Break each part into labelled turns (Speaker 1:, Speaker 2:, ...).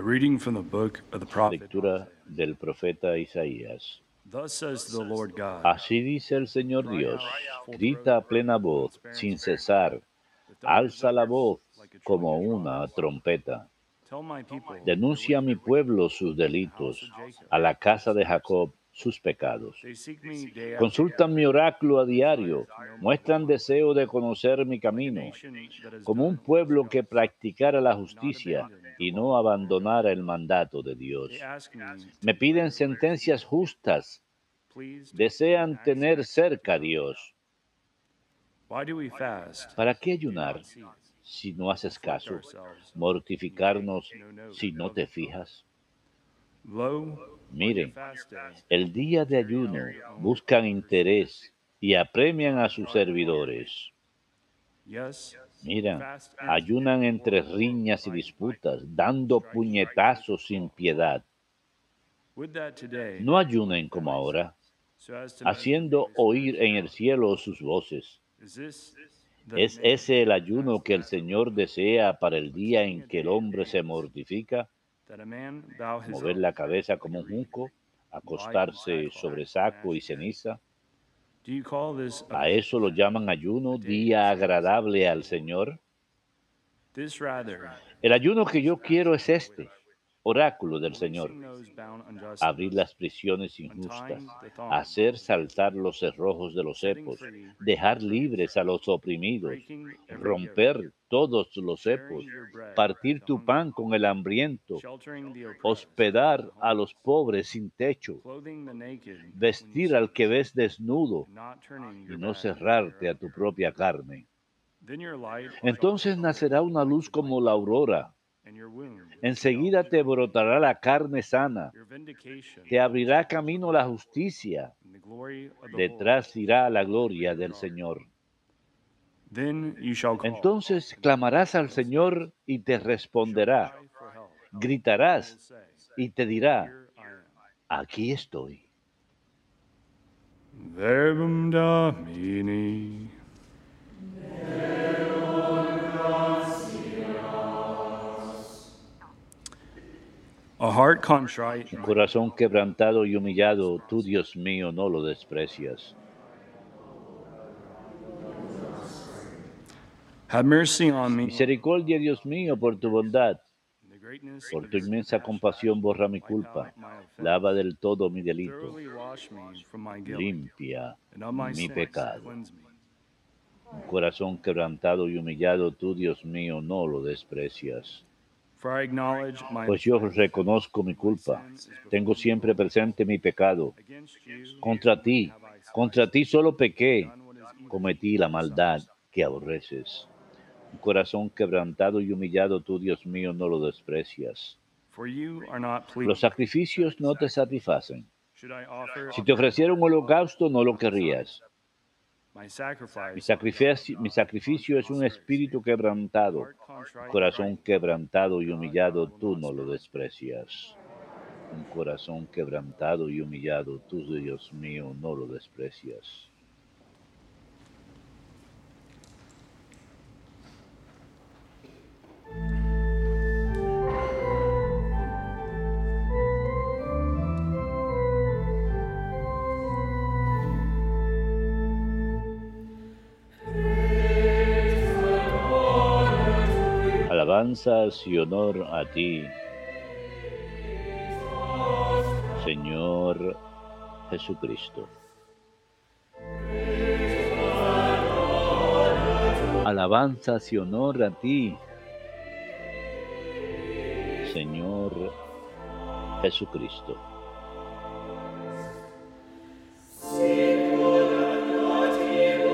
Speaker 1: A reading from the book of the prophet.
Speaker 2: Lectura del profeta Isaías.
Speaker 1: Thus says the Lord God.
Speaker 2: Así dice el Señor Dios, grita a plena voz, sin cesar, alza la voz como una trompeta. Denuncia a mi pueblo sus delitos, a la casa de Jacob sus pecados. Consultan mi oráculo a diario, muestran deseo de conocer mi camino, como un pueblo que practicara la justicia y no abandonara el mandato de Dios.
Speaker 1: Me,
Speaker 2: piden sentencias justas, desean tener cerca a Dios.
Speaker 1: why do we fast?
Speaker 2: ¿Para qué ayunar si no haces caso? Mortificarnos si no te fijas. Miren, el día de ayuno buscan interés y apremian a sus servidores.
Speaker 1: fast
Speaker 2: ayunan entre riñas y disputas, dando puñetazos sin piedad. No ayunen como ahora, haciendo oír en el cielo sus voces. ¿Es ese el ayuno que el Señor desea para el día en que el hombre se mortifica? Mover la cabeza como un junco, acostarse sobre saco y ceniza. ¿A eso lo llaman ayuno, día agradable al Señor? El ayuno que yo quiero es este, oráculo del Señor. Abrir las prisiones injustas, hacer saltar los cerrojos de los cepos, dejar libres a los oprimidos, romper todos los cepos, partir tu pan con el hambriento, hospedar a los pobres sin techo, vestir al que ves desnudo y no cerrarte a tu propia carne. Entonces nacerá una luz como la aurora. Enseguida te brotará la carne sana, te abrirá camino la justicia, detrás irá la gloria del Señor. Entonces clamarás al Señor y te responderá, gritarás y te dirá, aquí estoy.
Speaker 1: Verbum Domini.
Speaker 2: Un corazón quebrantado y humillado, tú Dios mío no lo desprecias.
Speaker 1: have mercy on me.
Speaker 2: Misericordia, Dios mío, por tu bondad, por tu inmensa compasión borra mi culpa, lava del todo mi delito, limpia mi pecado. Un corazón quebrantado y humillado, tú Dios mío no lo desprecias. Pues yo reconozco mi culpa, tengo siempre presente mi pecado. Contra ti, contra ti solo pequé, cometí la maldad que aborreces. Un corazón quebrantado y humillado, tú Dios mío no lo desprecias. Los sacrificios no te satisfacen. Si te ofreciera un holocausto, no lo querrías. Mi sacrificio, mi sacrificio es un espíritu quebrantado.
Speaker 1: contrite,
Speaker 2: Corazón quebrantado y humillado, tú no lo desprecias. Un corazón quebrantado y humillado, tú, Dios mío, no lo desprecias. Alabanzas y honor a ti, Señor Jesucristo. Alabanzas y honor a ti, Señor Jesucristo.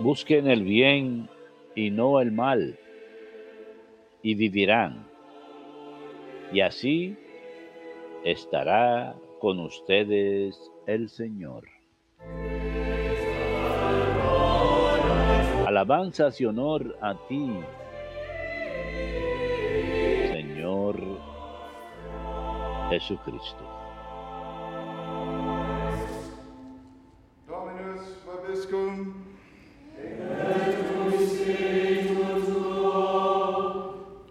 Speaker 2: Busquen el bien y no el mal, y vivirán. Y así estará con ustedes el Señor. Alabanzas y honor a ti, Señor Jesucristo.
Speaker 3: Dominus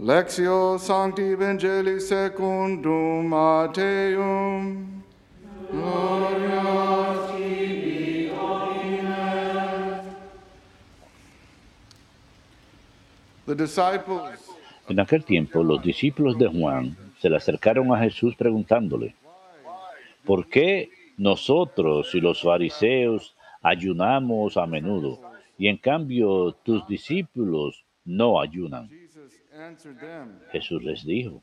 Speaker 3: Lectio Sancti Evangelii secundum Mateum. The disciples
Speaker 2: En aquel tiempo los discípulos de Juan se le acercaron a Jesús preguntándole, ¿por qué nosotros y los fariseos ayunamos a menudo y en cambio tus discípulos no ayunan? Jesús les dijo,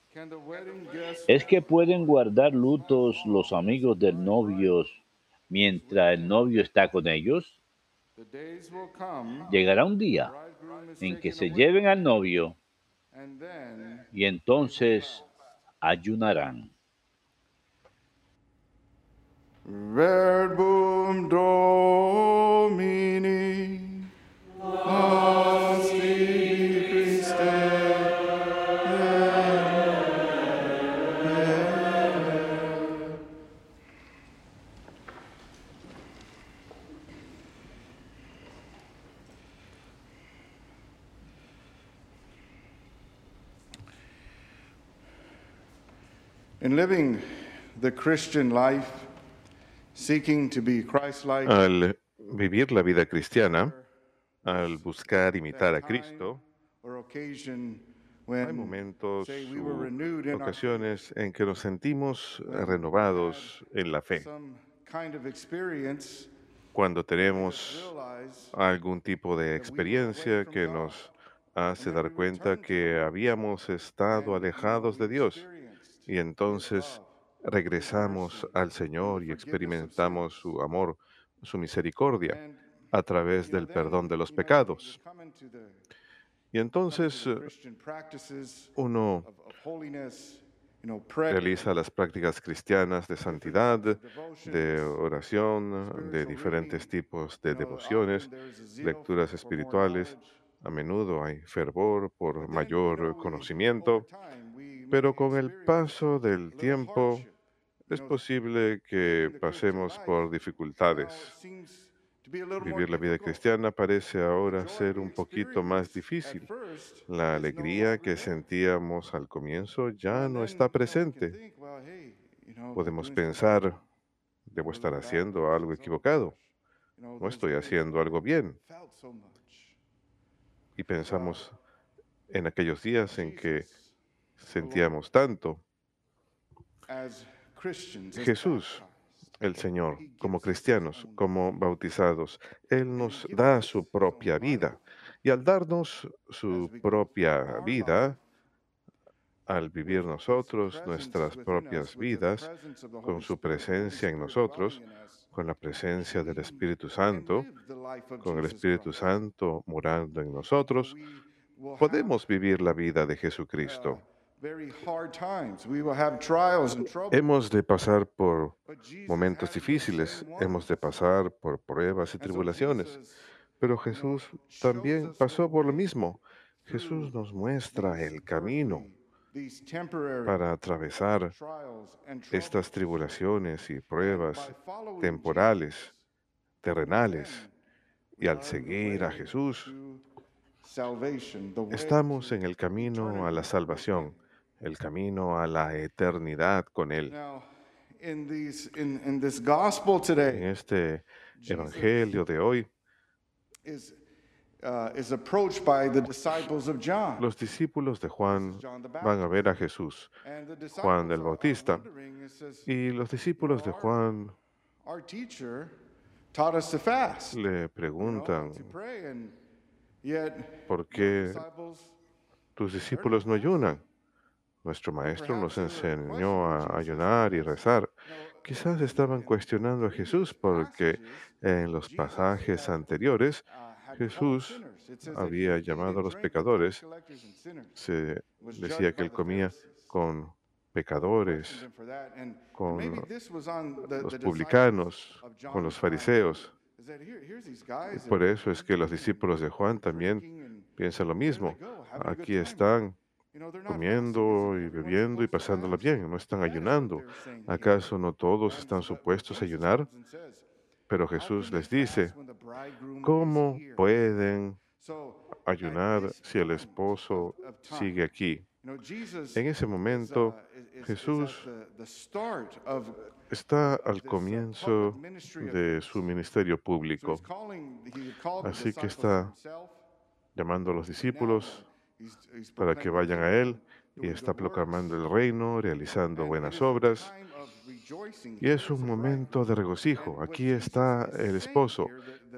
Speaker 2: ¿es que pueden guardar lutos los amigos del novio mientras el novio está con ellos?
Speaker 3: the days will come,
Speaker 2: Llegará un día en que se lleven al novio
Speaker 3: and then
Speaker 2: y entonces ayunarán.
Speaker 3: verbum Domini.
Speaker 4: Al vivir la vida cristiana, al buscar imitar a Cristo, hay momentos ocasiones en que nos sentimos renovados en la fe, cuando tenemos algún tipo de experiencia que nos hace dar cuenta que habíamos estado alejados de Dios y entonces regresamos al Señor y experimentamos su amor, su misericordia a través del perdón de los pecados. Y entonces eh, uno realiza las prácticas cristianas de santidad, de oración, de diferentes tipos de devociones, lecturas espirituales. A menudo hay fervor por mayor conocimiento, pero con el paso del tiempo es posible que pasemos por dificultades. Vivir la vida cristiana parece ahora ser un poquito más difícil. La alegría que sentíamos al comienzo ya no está presente. Podemos pensar, debo estar haciendo algo equivocado, no estoy haciendo algo bien. Y pensamos en aquellos días en que sentíamos tanto. Jesús, el Señor, como cristianos, como bautizados, Él nos da su propia vida. Y al darnos su propia vida, al vivir nosotros nuestras propias vidas con su presencia en nosotros, con la presencia del Espíritu Santo, con el Espíritu Santo morando en nosotros, podemos vivir la vida de Jesucristo. Hemos de pasar por momentos difíciles, hemos de pasar por pruebas y tribulaciones, pero Jesús también pasó por lo mismo. Jesús nos muestra el camino para atravesar estas tribulaciones y pruebas temporales, terrenales, y al seguir a Jesús, estamos en el camino a la salvación, el camino a la eternidad con Él.
Speaker 3: In, these, in, in this gospel
Speaker 4: En
Speaker 3: today
Speaker 4: este evangelio de hoy,
Speaker 3: is, uh, is approached by the disciples of John.
Speaker 4: los discípulos de Juan van a ver a Jesús Juan el Bautista. y los discípulos de Juan
Speaker 3: Our teacher taught us to fast, you
Speaker 4: le preguntan, ¿por qué tus discípulos no ayunan? Nuestro maestro nos enseñó a ayunar y rezar. Quizás estaban cuestionando a Jesús porque en los pasajes anteriores Jesús había llamado a los pecadores, se decía que él comía con pecadores, con los publicanos, con los fariseos.
Speaker 3: Guys,
Speaker 4: Por eso es que los discípulos de Juan también piensan lo mismo. Aquí están comiendo y bebiendo y pasándola bien, no están ayunando. ¿Acaso no todos están supuestos a ayunar? Pero
Speaker 3: "How can
Speaker 4: Jesús les dice, ¿cómo
Speaker 3: here?"
Speaker 4: pueden ayunar si el esposo sigue aquí? En ese momento, Jesús está al comienzo de su ministerio público, Así que está llamando a los discípulos para que vayan a Él y está proclamando el reino, realizando buenas obras. Y es un momento de regocijo. Aquí está el esposo.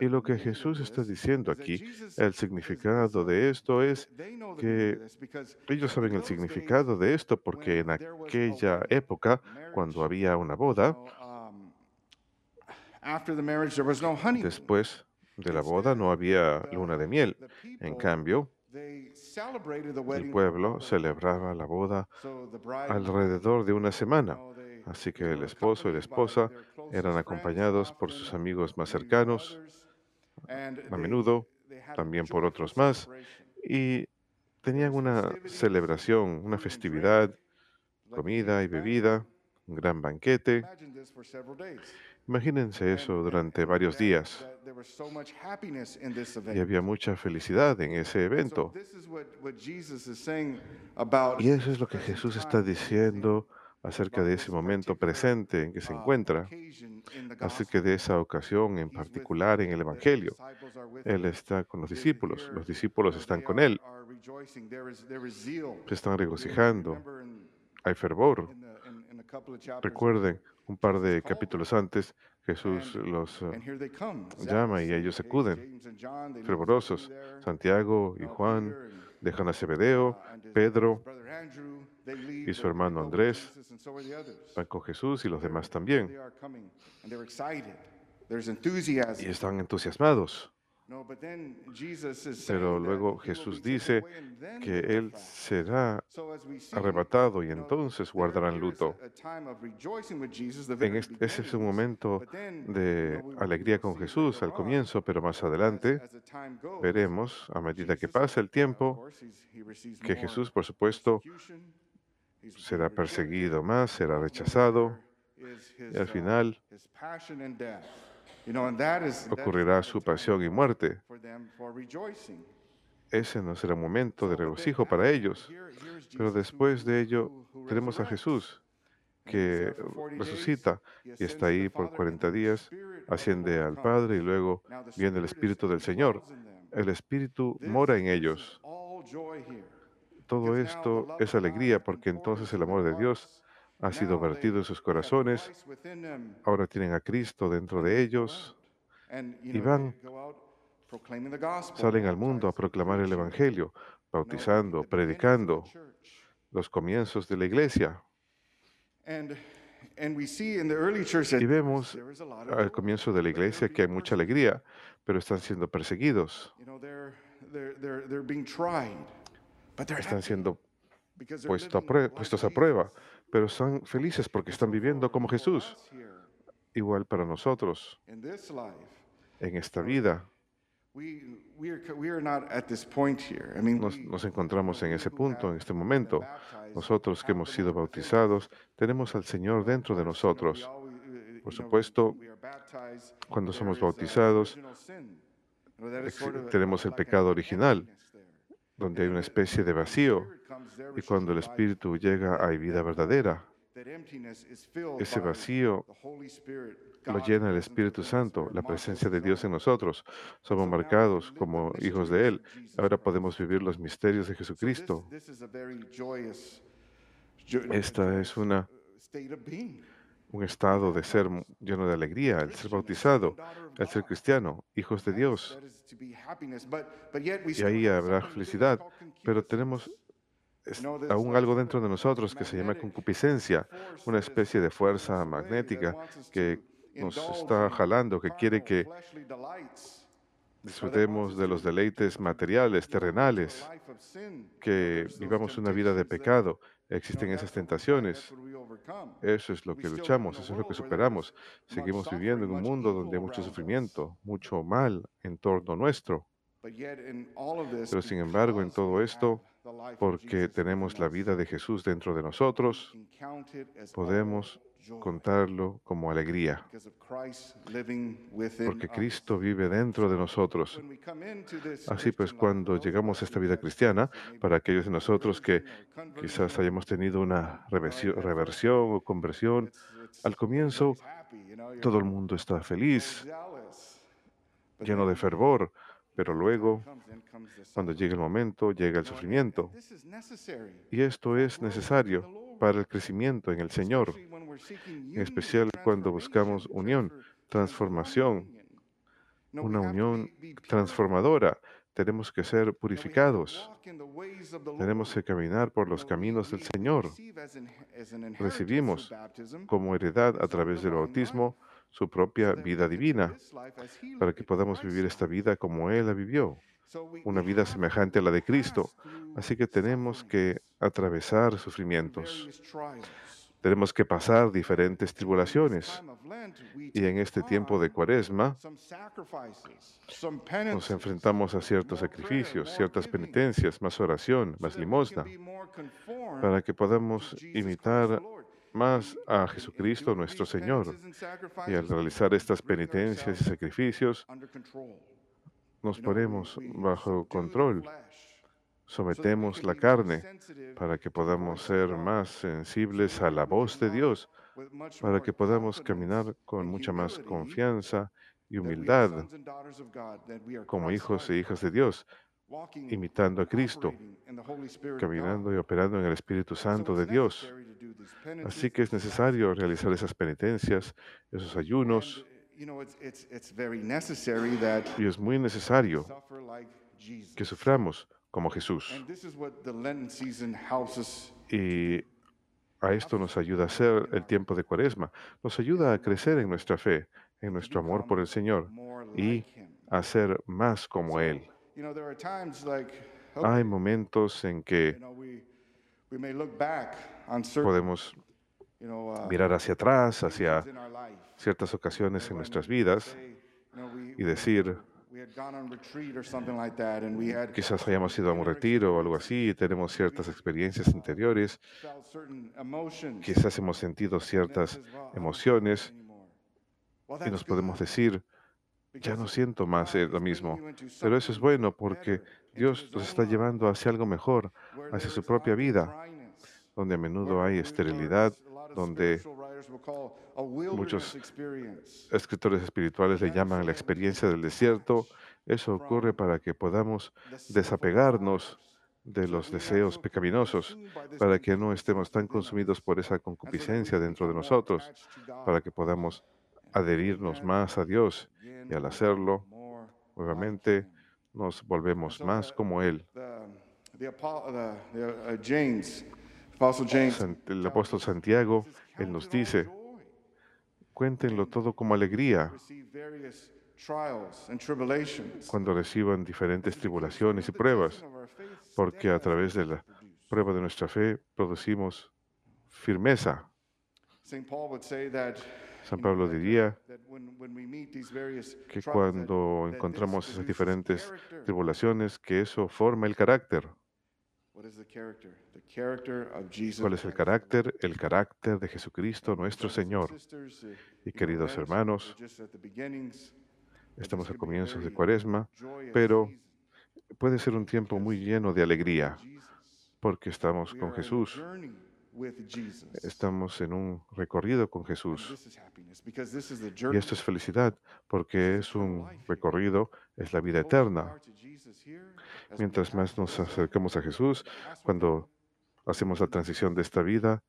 Speaker 4: Y lo que Jesús está diciendo aquí, el significado de esto es que ellos saben el significado de esto porque en aquella época, cuando había una boda, después de la boda no había luna de miel. En cambio, el pueblo celebraba la boda alrededor de una semana. Así que el esposo y la esposa eran acompañados por sus amigos más cercanos, a menudo también por otros más, y tenían una celebración, una festividad, comida y bebida, un gran banquete. Imagínense eso durante varios días. Y había mucha felicidad en ese evento. Y eso es lo que Jesús está diciendo acerca de ese momento presente en que se encuentra, así que de esa ocasión en particular en el Evangelio. Él está con los discípulos, los discípulos están con Él, se están regocijando, hay fervor. Recuerden, un par de capítulos antes, Jesús los uh, llama y ellos acuden, fervorosos. Santiago y Juan dejan a Zebedeo, Pedro y su hermano Andrés. Van con Jesús y los demás también. Y están entusiasmados. Pero luego Jesús dice que Él será arrebatado y entonces guardarán luto. En ese es un momento de alegría con Jesús al comienzo, pero más adelante veremos, a medida que pasa el tiempo, que Jesús, por supuesto, será perseguido más, será rechazado y al final ocurrirá su pasión y muerte. Ese no será momento de regocijo para ellos. Pero después de ello tenemos a Jesús que resucita y está ahí por 40 días, asciende al Padre y luego viene el Espíritu del Señor. El Espíritu mora en ellos. Todo esto es alegría porque entonces el amor de Dios ha sido vertido en sus corazones. Ahora tienen a Cristo dentro de ellos y van, salen al mundo a proclamar el Evangelio, bautizando, predicando los comienzos de la iglesia. Y vemos al comienzo de la iglesia que hay mucha alegría, pero están siendo perseguidos. Están siendo puestos a prueba, pero están felices porque están viviendo como Jesús. Igual para nosotros, en esta vida, nos, nos, encontramos en ese punto, en este momento. Nosotros que hemos sido bautizados, tenemos al Señor dentro de nosotros. Por supuesto, cuando somos bautizados, tenemos el pecado original, donde hay una especie de vacío. Y cuando el Espíritu llega hay vida verdadera. Ese vacío lo llena el Espíritu Santo, la presencia de Dios en nosotros. Somos marcados como hijos de Él. Ahora podemos vivir los misterios de Jesucristo. Esta es una, un estado de ser lleno de alegría, el ser bautizado, el ser cristiano, hijos de Dios. Y ahí habrá felicidad, pero tenemos aún algo dentro de nosotros que se llama concupiscencia, una especie de fuerza magnética que nos está jalando, que quiere que disfrutemos de los deleites materiales, terrenales, que vivamos una vida de pecado. Existen esas tentaciones. Eso es lo que luchamos, eso es lo que superamos. Seguimos viviendo en un mundo donde hay mucho sufrimiento, mucho mal en torno nuestro. Pero sin embargo, en todo esto, porque tenemos la vida de Jesús dentro de nosotros, podemos contarlo como alegría, porque. Cristo vive dentro de nosotros. Así pues, cuando llegamos a esta vida cristiana, para aquellos de nosotros que quizás hayamos tenido una reversión- o conversión, al comienzo todo el mundo está feliz, lleno de fervor, pero luego, cuando llega el momento, llega el sufrimiento. Y esto es necesario para el crecimiento en el Señor, en especial cuando buscamos unión, transformación, una unión transformadora. Tenemos que ser purificados. Tenemos que caminar por los caminos del Señor. Recibimos como heredad a través del bautismo su propia vida divina, para que podamos vivir esta vida como Él la vivió, una vida semejante a la de
Speaker 3: to
Speaker 4: Cristo. Así que tenemos que atravesar sufrimientos. Tenemos que pasar diferentes tribulaciones. Y en este tiempo de cuaresma nos enfrentamos a ciertos sacrificios, ciertas penitencias, más oración, más limosna, para que podamos imitar. Más a Jesucristo nuestro Señor. Y al realizar estas penitencias y sacrificios, nos ponemos bajo control, sometemos la carne para que podamos ser más sensibles a la voz de Dios, para que podamos caminar con mucha más confianza y humildad como hijos e hijas de Dios, imitando a Cristo, caminando y operando en el Espíritu Santo de Dios. Así que es necesario realizar esas penitencias, esos ayunos,
Speaker 3: you know, it's, it's, it's very necessary that
Speaker 4: y es muy necesario que suframos como Jesús. Y a esto nos ayuda a hacer el tiempo de Cuaresma, nos ayuda a crecer en nuestra fe, en nuestro amor por el Señor y a ser más como Él.
Speaker 3: Okay,
Speaker 4: Hay momentos en que podemos
Speaker 3: uh,
Speaker 4: mirar hacia atrás, hacia ciertas ocasiones en nuestras
Speaker 3: we
Speaker 4: vidas y decir,
Speaker 3: we had gone on retreat or something like that, and we had
Speaker 4: quizás hayamos ido a un retiro o algo así y tenemos ciertas experiencias interiores, quizás hemos sentido ciertas
Speaker 3: says, "Well, I don't feel
Speaker 4: emociones
Speaker 3: that anymore." Well,
Speaker 4: y nos podemos decir, ya no siento más eh, lo mismo. Pero eso es bueno porque Dios
Speaker 3: own
Speaker 4: está llevando hacia algo mejor, hacia su propia vida, donde a menudo hay esterilidad, donde muchos escritores espirituales le llaman la experiencia del desierto. Eso ocurre para que podamos desapegarnos de los deseos
Speaker 3: so
Speaker 4: pecaminosos, para que no estemos tan consumidos por esa concupiscencia dentro de nosotros, para que podamos adherirnos más a Dios y al hacerlo, nuevamente nos volvemos más como Él. El apóstol Santiago, él nos dice, cuéntenlo todo como alegría cuando reciban diferentes tribulaciones y pruebas, porque a través de la prueba de nuestra fe producimos firmeza. San Pablo diría que cuando encontramos esas diferentes tribulaciones, que eso forma el carácter. ¿Cuál es el carácter? El carácter de Jesucristo nuestro Señor. Y queridos hermanos, estamos a comienzos de Cuaresma, pero puede ser un tiempo muy lleno de alegría, porque estamos con Jesús. Estamos en un recorrido con Jesús. Y esto es felicidad, porque es un recorrido, es la vida eterna. Mientras más nos acercamos a Jesús, cuando hacemos la transición de esta vida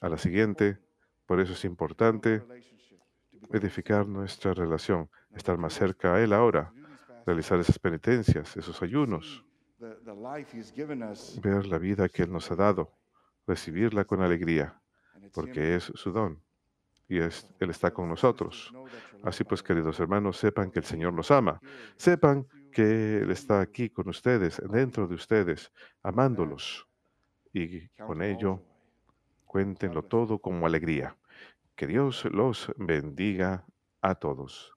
Speaker 4: a la siguiente, por eso es importante edificar nuestra relación, estar más cerca a Él ahora, realizar esas penitencias, esos ayunos, ver la vida que Él nos ha dado, recibirla con alegría, porque es su don y es, Él está con nosotros. Así pues, queridos hermanos, sepan que el Señor los ama. Sepan que Él está aquí con ustedes, dentro de ustedes, amándolos. Y con ello, cuéntenlo todo como alegría. Que Dios los bendiga a todos.